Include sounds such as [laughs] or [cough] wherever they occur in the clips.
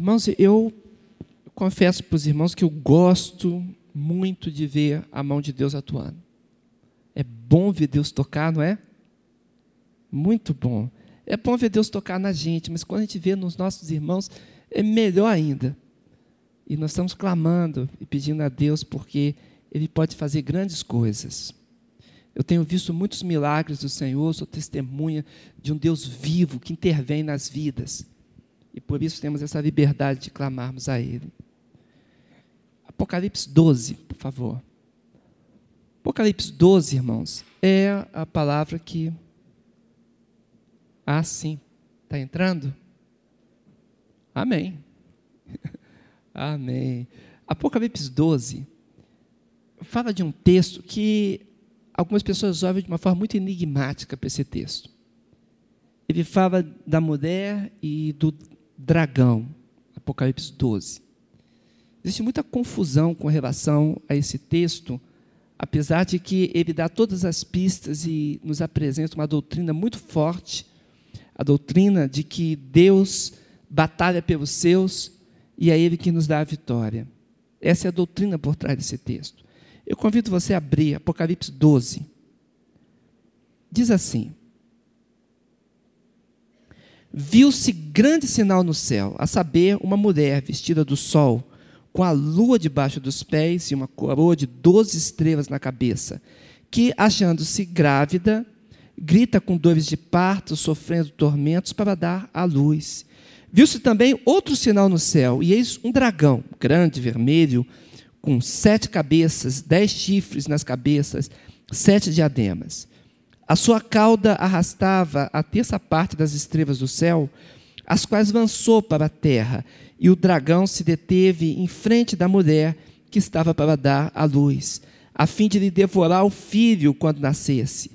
Irmãos, eu confesso para os irmãos que eu gosto muito de ver a mão de Deus atuando. É bom ver Deus tocar, não é? Muito bom. É bom ver Deus tocar na gente, mas quando a gente vê nos nossos irmãos, é melhor ainda. E nós estamos clamando e pedindo a Deus porque Ele pode fazer grandes coisas. Eu tenho visto muitos milagres do Senhor, sou testemunha de um Deus vivo que intervém nas vidas. E por isso temos essa liberdade de clamarmos a Ele. Apocalipse 12, por favor. Apocalipse 12, irmãos, é a palavra que. Ah, sim. Está entrando? Amém. [laughs] Amém. Apocalipse 12 fala de um texto que algumas pessoas olham de uma forma muito enigmática para esse texto. Ele fala da mulher e do dragão, Apocalipse 12. Existe muita confusão com relação a esse texto, apesar de que ele dá todas as pistas e nos apresenta uma doutrina muito forte, a doutrina de que Deus batalha pelos seus e é Ele que nos dá a vitória. Essa é a doutrina por trás desse texto. Eu convido você a abrir Apocalipse 12. Diz assim: Viu-se grande sinal no céu, a saber, uma mulher vestida do sol, com a lua debaixo dos pés e uma coroa de doze estrelas na cabeça, que, achando-se grávida, grita com dores de parto, sofrendo tormentos para dar à luz. Viu-se também outro sinal no céu, e eis um dragão, grande, vermelho, com sete cabeças, dez chifres nas cabeças, sete diademas. A sua cauda arrastava a terça parte das estrelas do céu, as quais lançou para a terra, e o dragão se deteve em frente da mulher que estava para dar à luz, a fim de lhe devorar o filho quando nascesse.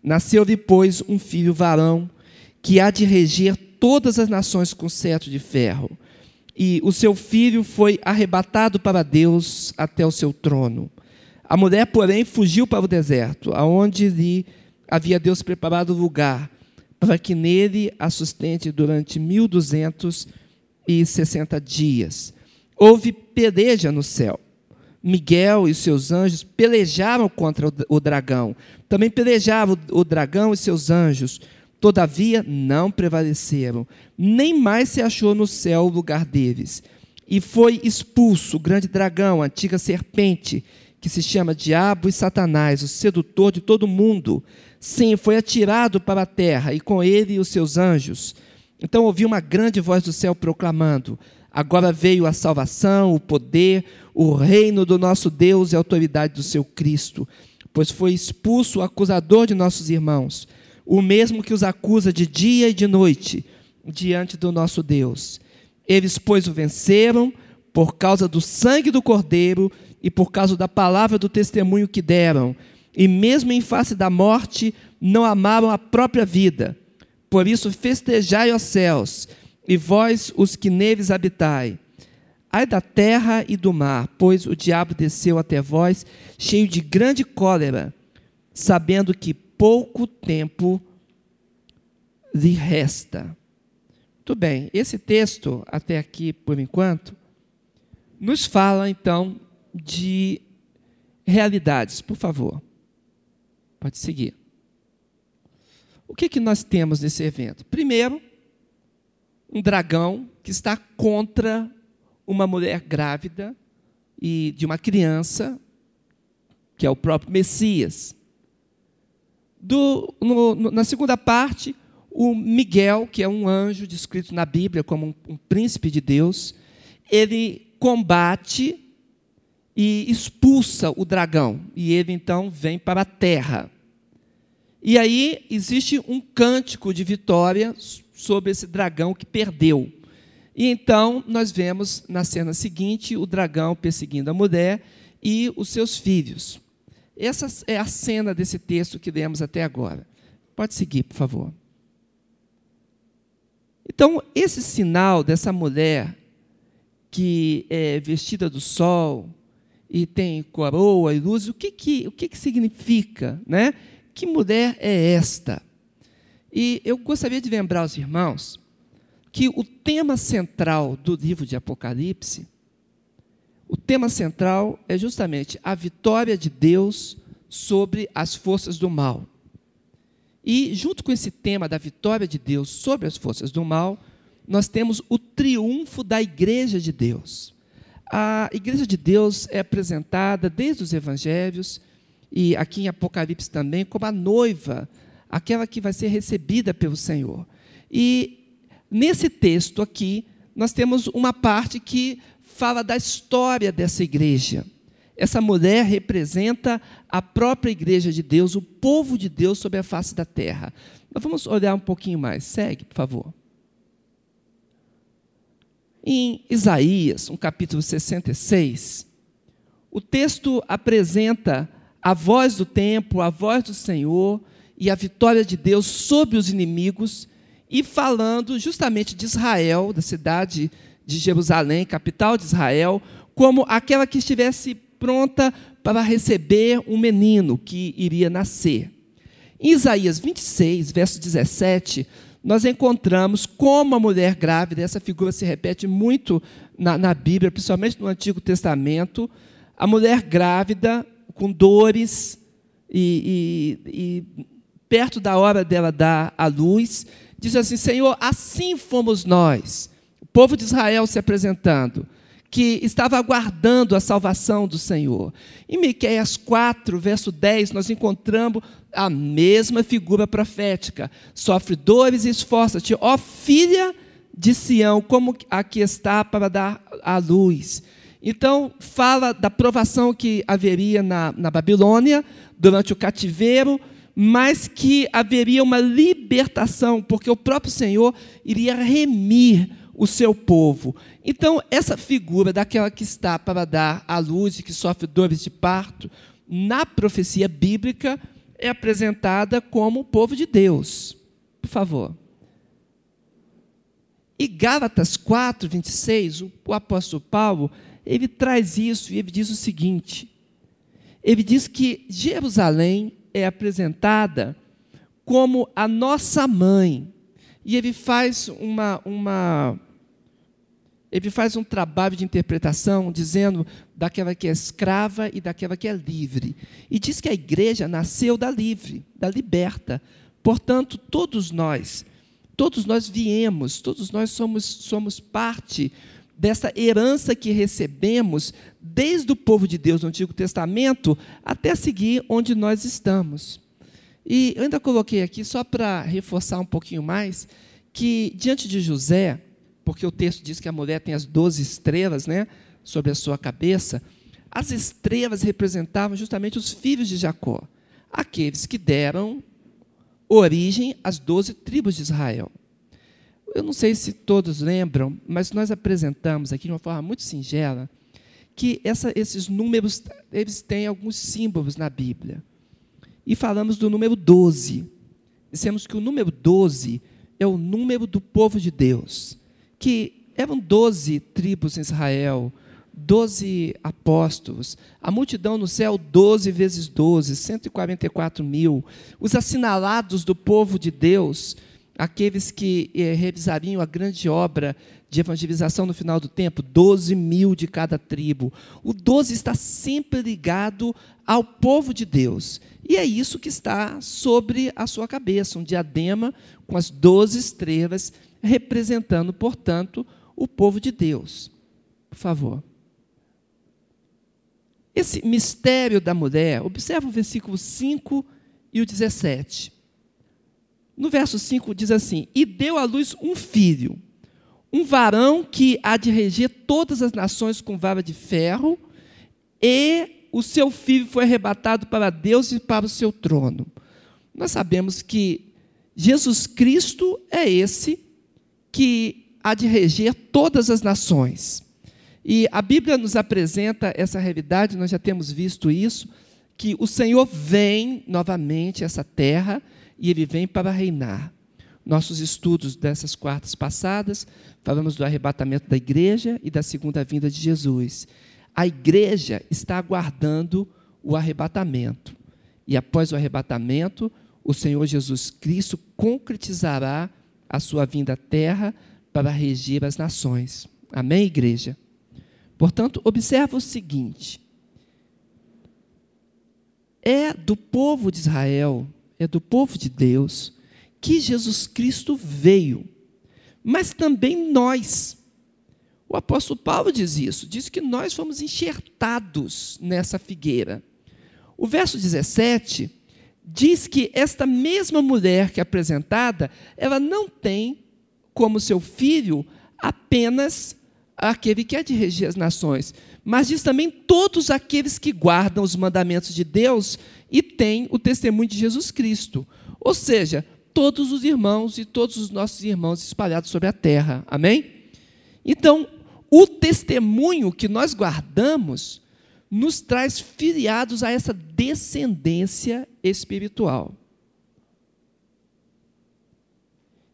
Nasceu depois um filho varão, que há de reger todas as nações com cetro de ferro. E o seu filho foi arrebatado para Deus até o seu trono. A mulher, porém, fugiu para o deserto, aonde lhe havia Deus preparado lugar, para que nele a sustente durante mil duzentos e sessenta dias. Houve peleja no céu. Miguel e seus anjos pelejaram contra o dragão. Também pelejavam o dragão e seus anjos Todavia não prevaleceram, nem mais se achou no céu o lugar deles. E foi expulso o grande dragão, a antiga serpente, que se chama Diabo e Satanás, o sedutor de todo mundo. Sim, foi atirado para a terra, e com ele os seus anjos. Então ouvi uma grande voz do céu proclamando: Agora veio a salvação, o poder, o reino do nosso Deus e a autoridade do seu Cristo, pois foi expulso o acusador de nossos irmãos o mesmo que os acusa de dia e de noite diante do nosso Deus. Eles, pois, o venceram por causa do sangue do Cordeiro e por causa da palavra do testemunho que deram, e mesmo em face da morte, não amaram a própria vida. Por isso, festejai, os céus, e vós, os que neles habitai. Ai da terra e do mar, pois o diabo desceu até vós, cheio de grande cólera, sabendo que pouco tempo lhe resta. Muito bem, esse texto, até aqui por enquanto, nos fala então de realidades. Por favor, pode seguir. O que, que nós temos nesse evento? Primeiro, um dragão que está contra uma mulher grávida e de uma criança, que é o próprio Messias. Do, no, no, na segunda parte, o Miguel, que é um anjo descrito na Bíblia como um, um príncipe de Deus, ele combate e expulsa o dragão. E ele então vem para a terra. E aí existe um cântico de vitória sobre esse dragão que perdeu. E então nós vemos na cena seguinte o dragão perseguindo a mulher e os seus filhos. Essa é a cena desse texto que lemos até agora. Pode seguir, por favor. Então, esse sinal dessa mulher que é vestida do sol e tem coroa e luz, o que, que, o que, que significa? Né? Que mulher é esta? E eu gostaria de lembrar aos irmãos que o tema central do livro de Apocalipse, o tema central é justamente a vitória de Deus sobre as forças do mal. E, junto com esse tema da vitória de Deus sobre as forças do mal, nós temos o triunfo da Igreja de Deus. A Igreja de Deus é apresentada desde os Evangelhos e aqui em Apocalipse também como a noiva, aquela que vai ser recebida pelo Senhor. E nesse texto aqui, nós temos uma parte que fala da história dessa igreja. Essa mulher representa a própria igreja de Deus, o povo de Deus sobre a face da terra. Nós vamos olhar um pouquinho mais. Segue, por favor. Em Isaías, no capítulo 66, o texto apresenta a voz do tempo, a voz do Senhor e a vitória de Deus sobre os inimigos, e falando justamente de Israel, da cidade de Jerusalém, capital de Israel, como aquela que estivesse pronta para receber um menino que iria nascer. Em Isaías 26, verso 17, nós encontramos como a mulher grávida, essa figura se repete muito na, na Bíblia, principalmente no Antigo Testamento, a mulher grávida com dores e, e, e perto da hora dela dar a luz, diz assim: Senhor, assim fomos nós, o povo de Israel se apresentando que estava aguardando a salvação do Senhor. Em Miqueias 4, verso 10, nós encontramos a mesma figura profética. Sofre dores e esforça-te, ó filha de Sião, como aqui está para dar a luz. Então, fala da provação que haveria na, na Babilônia durante o cativeiro, mas que haveria uma libertação, porque o próprio Senhor iria remir o seu povo. Então, essa figura daquela que está para dar a luz e que sofre dores de parto, na profecia bíblica, é apresentada como o povo de Deus. Por favor. E Gálatas 4, 26, o, o apóstolo Paulo, ele traz isso e ele diz o seguinte: ele diz que Jerusalém é apresentada como a nossa mãe. E ele faz uma, uma ele faz um trabalho de interpretação dizendo daquela que é escrava e daquela que é livre. E diz que a igreja nasceu da livre, da liberta. Portanto, todos nós, todos nós viemos, todos nós somos, somos parte dessa herança que recebemos desde o povo de Deus no Antigo Testamento até seguir onde nós estamos. E eu ainda coloquei aqui, só para reforçar um pouquinho mais, que diante de José, porque o texto diz que a mulher tem as doze estrelas né, sobre a sua cabeça. As estrelas representavam justamente os filhos de Jacó, aqueles que deram origem às doze tribos de Israel. Eu não sei se todos lembram, mas nós apresentamos aqui de uma forma muito singela que essa, esses números eles têm alguns símbolos na Bíblia. E falamos do número 12. Dissemos que o número 12 é o número do povo de Deus que eram doze tribos em Israel, doze apóstolos, a multidão no céu, doze vezes doze, 144 mil, os assinalados do povo de Deus, aqueles que eh, revisariam a grande obra de evangelização no final do tempo, 12 mil de cada tribo. O 12 está sempre ligado ao povo de Deus. E é isso que está sobre a sua cabeça, um diadema com as 12 estrelas representando, portanto, o povo de Deus. Por favor. Esse mistério da mulher, observa o versículo 5 e o 17. No verso 5 diz assim: E deu à luz um filho, um varão que há de reger todas as nações com vara de ferro, e o seu filho foi arrebatado para Deus e para o seu trono. Nós sabemos que Jesus Cristo é esse que há de reger todas as nações. E a Bíblia nos apresenta essa realidade, nós já temos visto isso, que o Senhor vem novamente a essa terra e ele vem para reinar. Nossos estudos dessas quartas passadas, falamos do arrebatamento da igreja e da segunda vinda de Jesus. A igreja está aguardando o arrebatamento. E após o arrebatamento, o Senhor Jesus Cristo concretizará a sua vinda à terra para reger as nações. Amém, igreja? Portanto, observa o seguinte: é do povo de Israel, é do povo de Deus, que Jesus Cristo veio, mas também nós. O apóstolo Paulo diz isso, diz que nós fomos enxertados nessa figueira. O verso 17 diz que esta mesma mulher que é apresentada, ela não tem como seu filho apenas aquele que é de reger as nações, mas diz também todos aqueles que guardam os mandamentos de Deus e têm o testemunho de Jesus Cristo. Ou seja, todos os irmãos e todos os nossos irmãos espalhados sobre a terra. Amém? Então, o testemunho que nós guardamos nos traz filiados a essa descendência espiritual.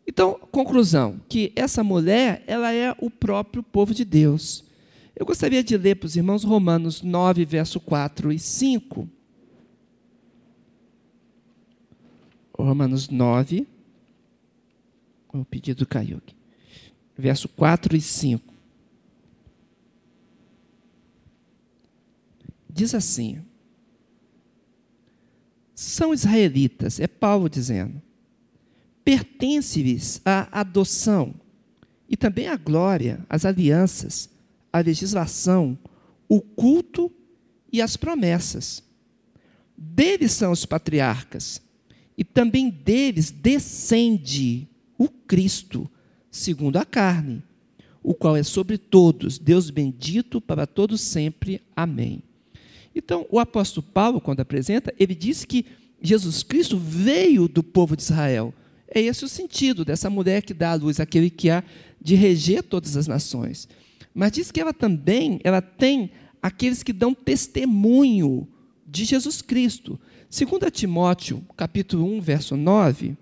Então, conclusão, que essa mulher, ela é o próprio povo de Deus. Eu gostaria de ler para os irmãos Romanos 9, verso 4 e 5. Romanos 9, o pedido caiu aqui. Verso 4 e 5. Diz assim: São israelitas, é Paulo dizendo, pertence-lhes a adoção e também a glória, as alianças, a legislação, o culto e as promessas. Deles são os patriarcas, e também deles descende o Cristo, segundo a carne, o qual é sobre todos, Deus bendito para todos sempre. Amém. Então, o apóstolo Paulo, quando apresenta, ele diz que Jesus Cristo veio do povo de Israel. É esse o sentido dessa mulher que dá à luz aquele que há de reger todas as nações. Mas diz que ela também, ela tem aqueles que dão testemunho de Jesus Cristo. Segundo Timóteo, capítulo 1, verso 9,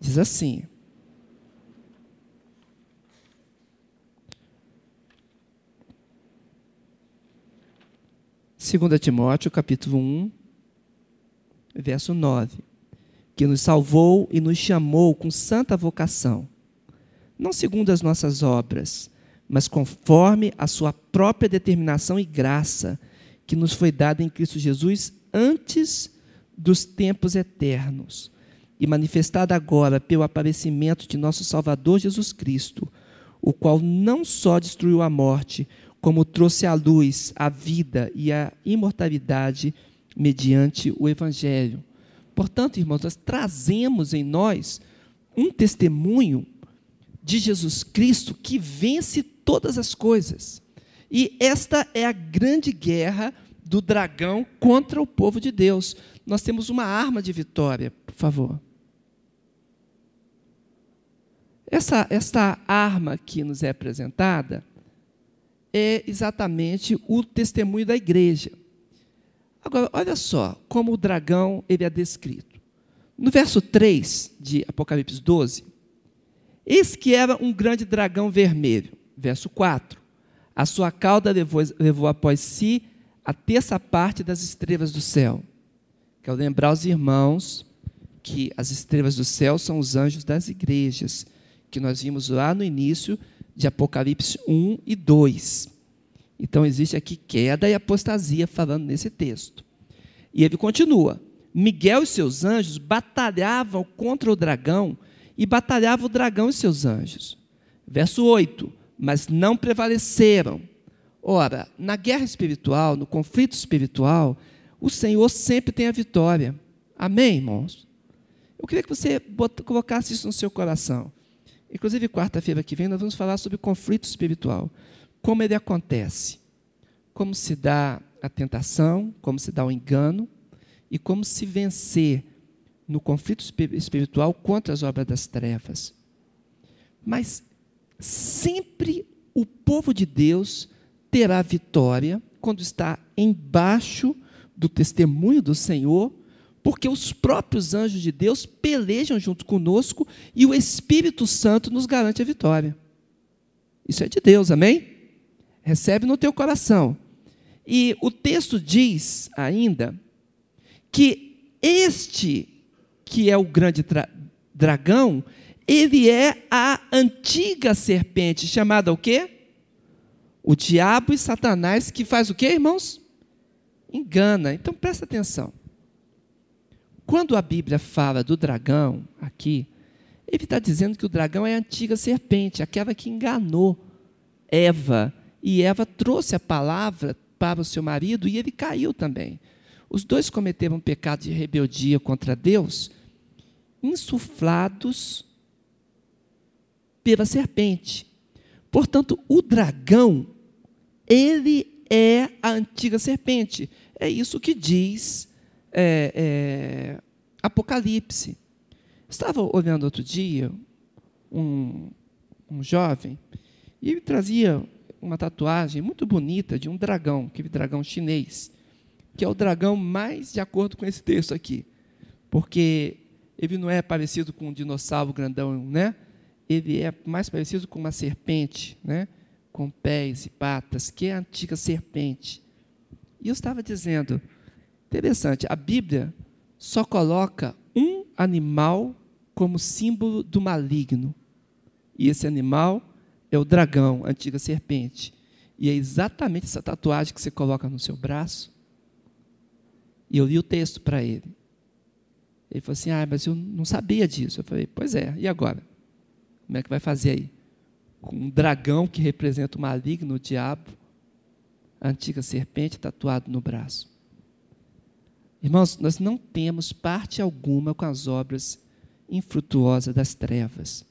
diz assim: 2 Timóteo, capítulo 1, verso 9, que nos salvou e nos chamou com santa vocação, não segundo as nossas obras, mas conforme a sua própria determinação e graça, que nos foi dada em Cristo Jesus antes dos tempos eternos, e manifestada agora pelo aparecimento de nosso Salvador Jesus Cristo, o qual não só destruiu a morte, como trouxe à luz a vida e a imortalidade mediante o Evangelho. Portanto, irmãos, nós trazemos em nós um testemunho de Jesus Cristo que vence todas as coisas. E esta é a grande guerra do dragão contra o povo de Deus. Nós temos uma arma de vitória, por favor. Essa, esta arma que nos é apresentada é exatamente o testemunho da igreja. Agora, olha só como o dragão ele é descrito. No verso 3 de Apocalipse 12, eis que era um grande dragão vermelho. Verso 4, a sua cauda levou, levou após si a terça parte das estrelas do céu. Quero lembrar os irmãos que as estrelas do céu são os anjos das igrejas, que nós vimos lá no início de Apocalipse 1 e 2. Então existe aqui queda e apostasia falando nesse texto. E ele continua: Miguel e seus anjos batalhavam contra o dragão e batalhava o dragão e seus anjos. Verso 8: Mas não prevaleceram. Ora, na guerra espiritual, no conflito espiritual, o Senhor sempre tem a vitória. Amém, irmãos? Eu queria que você colocasse isso no seu coração. Inclusive, quarta-feira que vem, nós vamos falar sobre conflito espiritual. Como ele acontece. Como se dá a tentação, como se dá o engano e como se vencer no conflito espiritual contra as obras das trevas. Mas sempre o povo de Deus terá vitória quando está embaixo do testemunho do Senhor porque os próprios anjos de Deus pelejam junto conosco e o Espírito Santo nos garante a vitória. Isso é de Deus, amém? Recebe no teu coração. E o texto diz ainda que este, que é o grande dragão, ele é a antiga serpente, chamada o quê? O diabo e Satanás, que faz o quê, irmãos? Engana. Então presta atenção. Quando a Bíblia fala do dragão, aqui, ele está dizendo que o dragão é a antiga serpente, aquela que enganou Eva. E Eva trouxe a palavra para o seu marido e ele caiu também. Os dois cometeram um pecado de rebeldia contra Deus, insuflados pela serpente. Portanto, o dragão, ele é a antiga serpente. É isso que diz é, é, Apocalipse. Estava olhando outro dia um, um jovem e ele trazia uma tatuagem muito bonita de um dragão, aquele dragão chinês, que é o dragão mais de acordo com esse texto aqui, porque ele não é parecido com um dinossauro grandão, né? Ele é mais parecido com uma serpente, né? Com pés e patas, que é a antiga serpente. E eu estava dizendo, interessante, a Bíblia só coloca um animal como símbolo do maligno. E esse animal é o dragão, a antiga serpente. E é exatamente essa tatuagem que você coloca no seu braço. E eu li o texto para ele. Ele falou assim: Ah, mas eu não sabia disso. Eu falei: Pois é, e agora? Como é que vai fazer aí? Um dragão que representa o maligno, o diabo, a antiga serpente tatuado no braço. Irmãos, nós não temos parte alguma com as obras infrutuosas das trevas.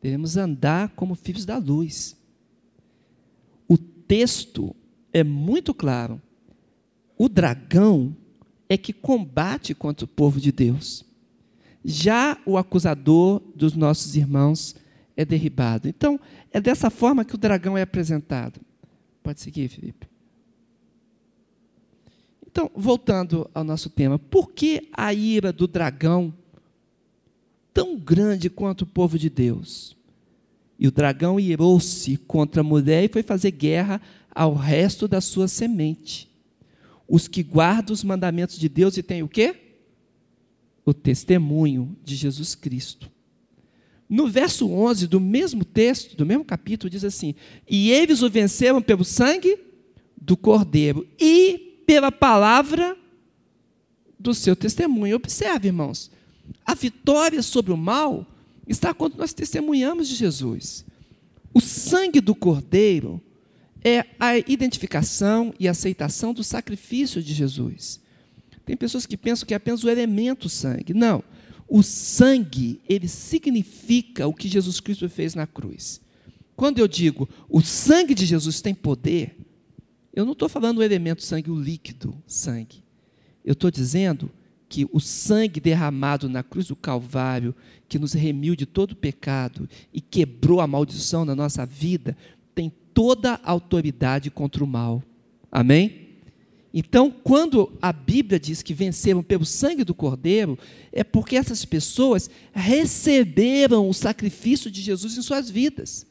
Devemos andar como filhos da luz. O texto é muito claro. O dragão é que combate contra o povo de Deus. Já o acusador dos nossos irmãos é derribado. Então, é dessa forma que o dragão é apresentado. Pode seguir, Felipe. Então, voltando ao nosso tema, por que a ira do dragão tão grande quanto o povo de Deus. E o dragão irou-se contra a mulher e foi fazer guerra ao resto da sua semente. Os que guardam os mandamentos de Deus e têm o quê? O testemunho de Jesus Cristo. No verso 11 do mesmo texto, do mesmo capítulo, diz assim: E eles o venceram pelo sangue do cordeiro e pela palavra do seu testemunho. Observe, irmãos, a vitória sobre o mal está quando nós testemunhamos de Jesus. O sangue do Cordeiro é a identificação e aceitação do sacrifício de Jesus. Tem pessoas que pensam que é apenas o elemento sangue. Não. O sangue, ele significa o que Jesus Cristo fez na cruz. Quando eu digo o sangue de Jesus tem poder, eu não estou falando o elemento sangue, o líquido sangue. Eu estou dizendo que o sangue derramado na cruz do Calvário, que nos remiu de todo pecado e quebrou a maldição na nossa vida, tem toda a autoridade contra o mal. Amém? Então, quando a Bíblia diz que venceram pelo sangue do Cordeiro, é porque essas pessoas receberam o sacrifício de Jesus em suas vidas,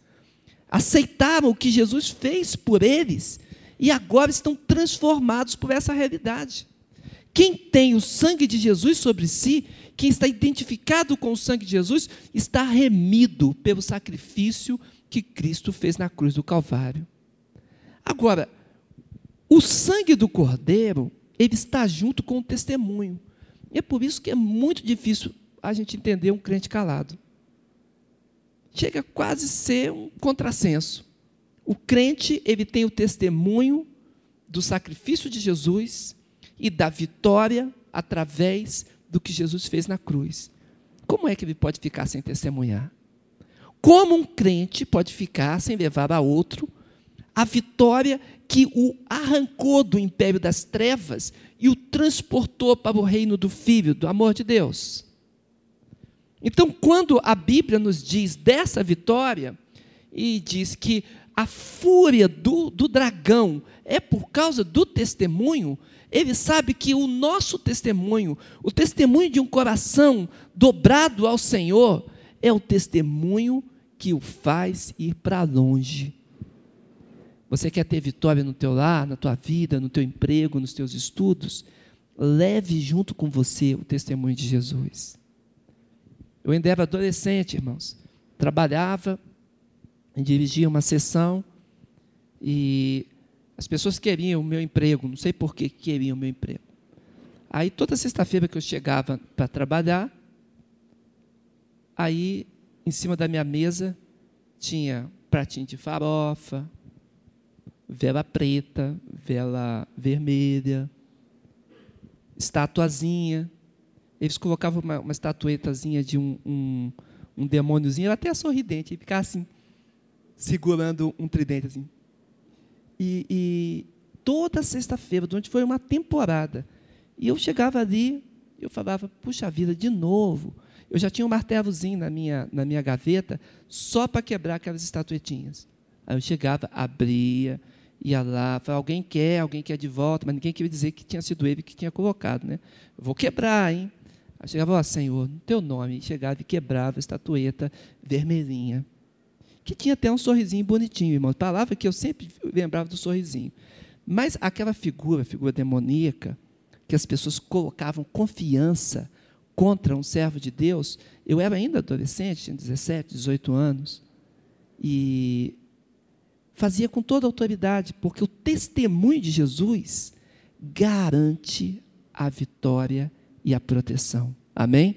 aceitaram o que Jesus fez por eles e agora estão transformados por essa realidade. Quem tem o sangue de Jesus sobre si, quem está identificado com o sangue de Jesus, está remido pelo sacrifício que Cristo fez na cruz do Calvário. Agora, o sangue do Cordeiro, ele está junto com o testemunho. E é por isso que é muito difícil a gente entender um crente calado. Chega a quase ser um contrassenso. O crente, ele tem o testemunho do sacrifício de Jesus e da vitória através do que Jesus fez na cruz. Como é que ele pode ficar sem testemunhar? Como um crente pode ficar sem levar a outro a vitória que o arrancou do império das trevas e o transportou para o reino do Filho, do amor de Deus? Então, quando a Bíblia nos diz dessa vitória, e diz que a fúria do, do dragão é por causa do testemunho, ele sabe que o nosso testemunho, o testemunho de um coração dobrado ao Senhor, é o testemunho que o faz ir para longe. Você quer ter vitória no teu lar, na tua vida, no teu emprego, nos teus estudos? Leve junto com você o testemunho de Jesus. Eu ainda era adolescente, irmãos. Trabalhava, dirigia uma sessão e as pessoas queriam o meu emprego, não sei por que queriam o meu emprego. Aí toda sexta-feira que eu chegava para trabalhar, aí em cima da minha mesa tinha pratinho de farofa, vela preta, vela vermelha, estatuazinha. Eles colocavam uma, uma estatuetazinha de um, um, um demôniozinho, até sorridente, e ficava assim, segurando um tridente assim. E, e toda sexta-feira, durante foi uma temporada, e eu chegava ali, eu falava, puxa vida, de novo. Eu já tinha um martelozinho na minha, na minha gaveta, só para quebrar aquelas estatuetinhas. Aí eu chegava, abria, ia lá, falava, alguém quer, alguém quer de volta, mas ninguém queria dizer que tinha sido ele que tinha colocado. Né? Eu vou quebrar, hein? Aí chegava, ó, Senhor, no teu nome, e chegava e quebrava a estatueta vermelhinha. Que tinha até um sorrisinho bonitinho, irmão. Palavra que eu sempre lembrava do sorrisinho. Mas aquela figura, figura demoníaca, que as pessoas colocavam confiança contra um servo de Deus, eu era ainda adolescente, tinha 17, 18 anos, e fazia com toda autoridade, porque o testemunho de Jesus garante a vitória e a proteção. Amém?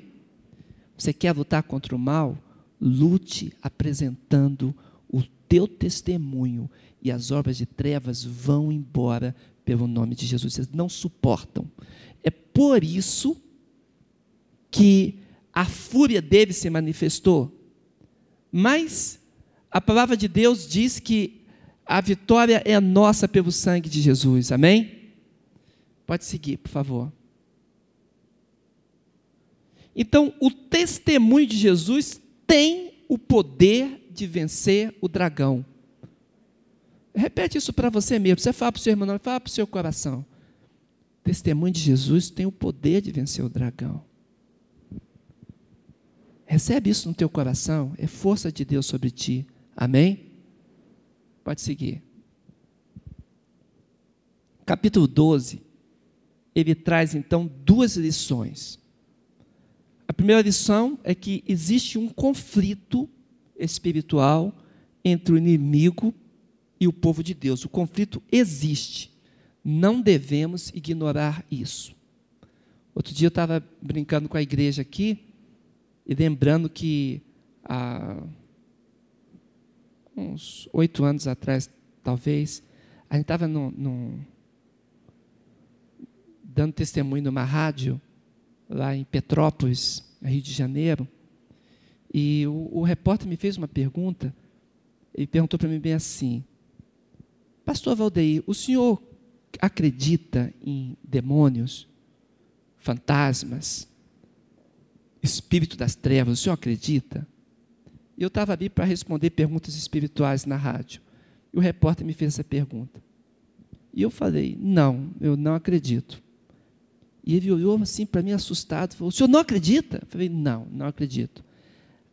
Você quer lutar contra o mal? Lute apresentando o teu testemunho e as obras de trevas vão embora pelo nome de Jesus. Vocês não suportam. É por isso que a fúria dele se manifestou. Mas a palavra de Deus diz que a vitória é nossa pelo sangue de Jesus. Amém? Pode seguir, por favor. Então, o testemunho de Jesus tem o poder de vencer o dragão. Repete isso para você mesmo. Você fala para o seu irmão, fala para o seu coração. O testemunho de Jesus tem o poder de vencer o dragão. Recebe isso no teu coração, é força de Deus sobre ti. Amém? Pode seguir. Capítulo 12, ele traz então duas lições. A primeira lição é que existe um conflito espiritual entre o inimigo e o povo de Deus. O conflito existe. Não devemos ignorar isso. Outro dia eu estava brincando com a igreja aqui e lembrando que há uns oito anos atrás, talvez, a gente estava dando testemunho numa rádio lá em Petrópolis, Rio de Janeiro, e o, o repórter me fez uma pergunta. Ele perguntou para mim bem assim: Pastor Valdeir, o senhor acredita em demônios, fantasmas, espírito das trevas? O senhor acredita? E eu estava ali para responder perguntas espirituais na rádio. E o repórter me fez essa pergunta. E eu falei: Não, eu não acredito. E ele olhou assim para mim assustado, falou: "O senhor não acredita?" Eu falei: "Não, não acredito."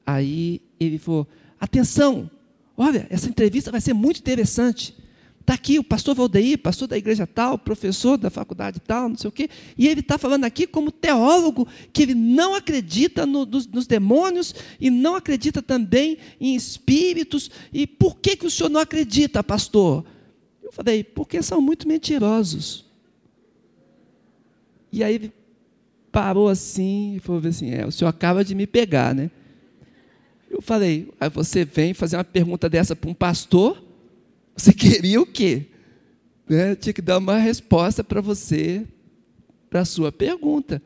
Aí ele falou: "Atenção! Olha, essa entrevista vai ser muito interessante. Está aqui o pastor Valdeir, pastor da igreja tal, professor da faculdade tal, não sei o quê, e ele está falando aqui como teólogo que ele não acredita no, nos, nos, demônios e não acredita também em espíritos. E por que, que o senhor não acredita, pastor? Eu falei, porque são muito mentirosos. E aí ele parou assim e falou assim: É, o senhor acaba de me pegar, né? Eu falei: Aí você vem fazer uma pergunta dessa para um pastor? Você [laughs] queria o quê? Né? Tinha que dar uma resposta para você, para a sua pergunta.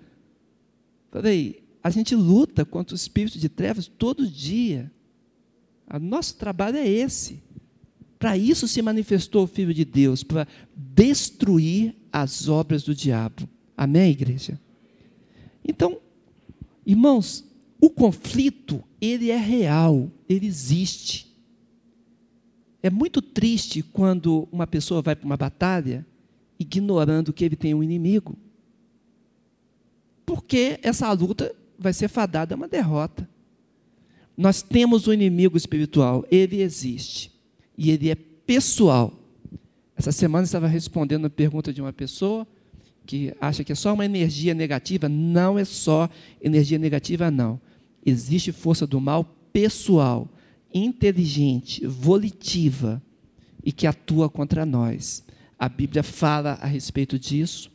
Falei: A gente luta contra o espírito de trevas todo dia. O nosso trabalho é esse. Para isso se manifestou o Filho de Deus, para destruir as obras do diabo. Amém, igreja? Então, irmãos, o conflito, ele é real, ele existe. É muito triste quando uma pessoa vai para uma batalha ignorando que ele tem um inimigo. Porque essa luta vai ser fadada a uma derrota. Nós temos um inimigo espiritual, ele existe. E ele é pessoal. Essa semana eu estava respondendo a pergunta de uma pessoa que acha que é só uma energia negativa, não é só energia negativa, não. Existe força do mal pessoal, inteligente, volitiva e que atua contra nós. A Bíblia fala a respeito disso.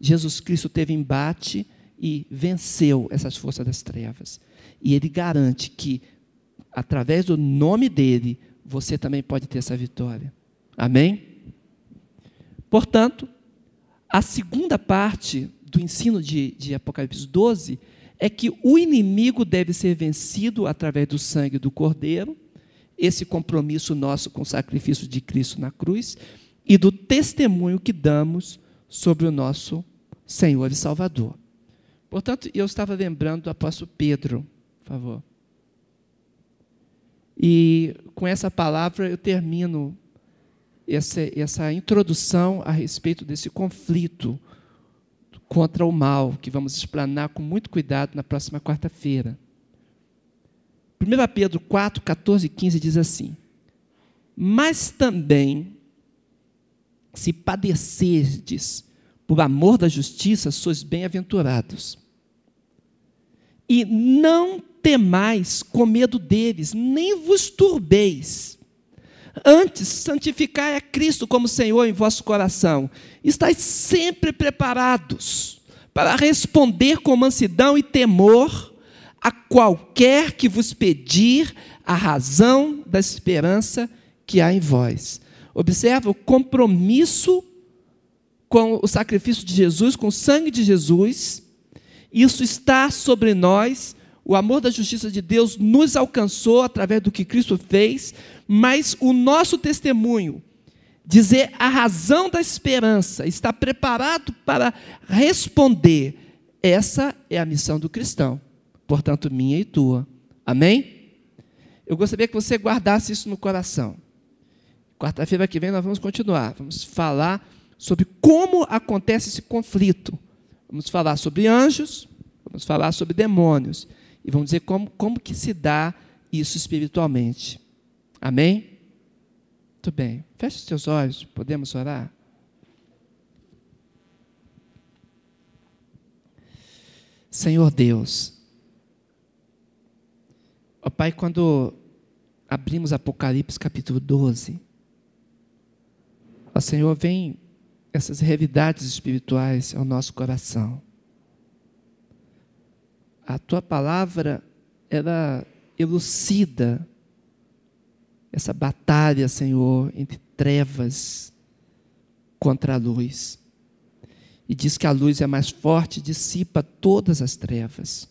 Jesus Cristo teve embate e venceu essas forças das trevas. E ele garante que, através do nome dele, você também pode ter essa vitória. Amém? Portanto, a segunda parte do ensino de, de Apocalipse 12 é que o inimigo deve ser vencido através do sangue do Cordeiro, esse compromisso nosso com o sacrifício de Cristo na cruz, e do testemunho que damos sobre o nosso Senhor e Salvador. Portanto, eu estava lembrando do apóstolo Pedro, por favor. E com essa palavra eu termino essa, essa introdução a respeito desse conflito contra o mal, que vamos explanar com muito cuidado na próxima quarta-feira. 1 Pedro 4, 14 e 15 diz assim: Mas também, se padecerdes por amor da justiça, sois bem-aventurados. E não temais com medo deles, nem vos turbeis. Antes, santificai a Cristo como Senhor em vosso coração. Estais sempre preparados para responder com mansidão e temor a qualquer que vos pedir a razão da esperança que há em vós. Observa o compromisso com o sacrifício de Jesus, com o sangue de Jesus. Isso está sobre nós o amor da justiça de Deus nos alcançou através do que Cristo fez, mas o nosso testemunho, dizer a razão da esperança, está preparado para responder. Essa é a missão do cristão, portanto, minha e tua. Amém? Eu gostaria que você guardasse isso no coração. Quarta-feira que vem nós vamos continuar. Vamos falar sobre como acontece esse conflito. Vamos falar sobre anjos, vamos falar sobre demônios e vamos dizer como, como que se dá isso espiritualmente. Amém? Muito bem. Feche os seus olhos, podemos orar? Senhor Deus, ó Pai, quando abrimos Apocalipse capítulo 12, ó Senhor, vem essas realidades espirituais ao nosso coração a tua palavra, ela elucida essa batalha, Senhor, entre trevas contra a luz. E diz que a luz é mais forte, dissipa todas as trevas.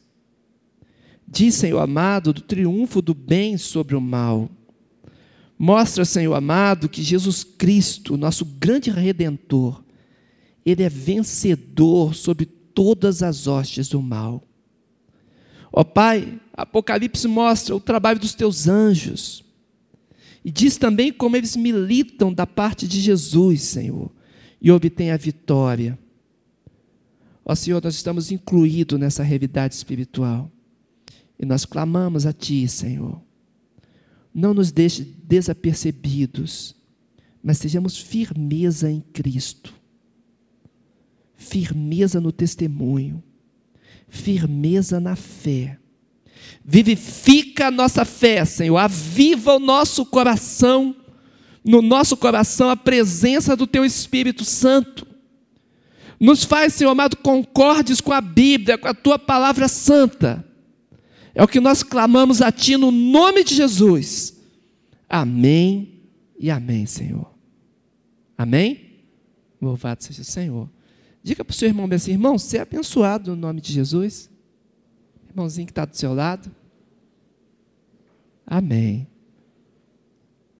Diz, Senhor amado, do triunfo do bem sobre o mal. Mostra, Senhor amado, que Jesus Cristo, nosso grande redentor, ele é vencedor sobre todas as hostes do mal. Ó Pai, Apocalipse mostra o trabalho dos teus anjos. E diz também como eles militam da parte de Jesus, Senhor, e obtêm a vitória. Ó Senhor, nós estamos incluídos nessa realidade espiritual. E nós clamamos a Ti, Senhor. Não nos deixe desapercebidos, mas sejamos firmeza em Cristo. Firmeza no testemunho firmeza na fé. Vivifica a nossa fé, Senhor, aviva o nosso coração, no nosso coração a presença do Teu Espírito Santo. Nos faz, Senhor amado, concordes com a Bíblia, com a Tua palavra santa. É o que nós clamamos a Ti no nome de Jesus. Amém e amém, Senhor. Amém? Louvado seja o Senhor. Diga para o seu irmão assim, irmão, você é abençoado no nome de Jesus. Irmãozinho que está do seu lado. Amém.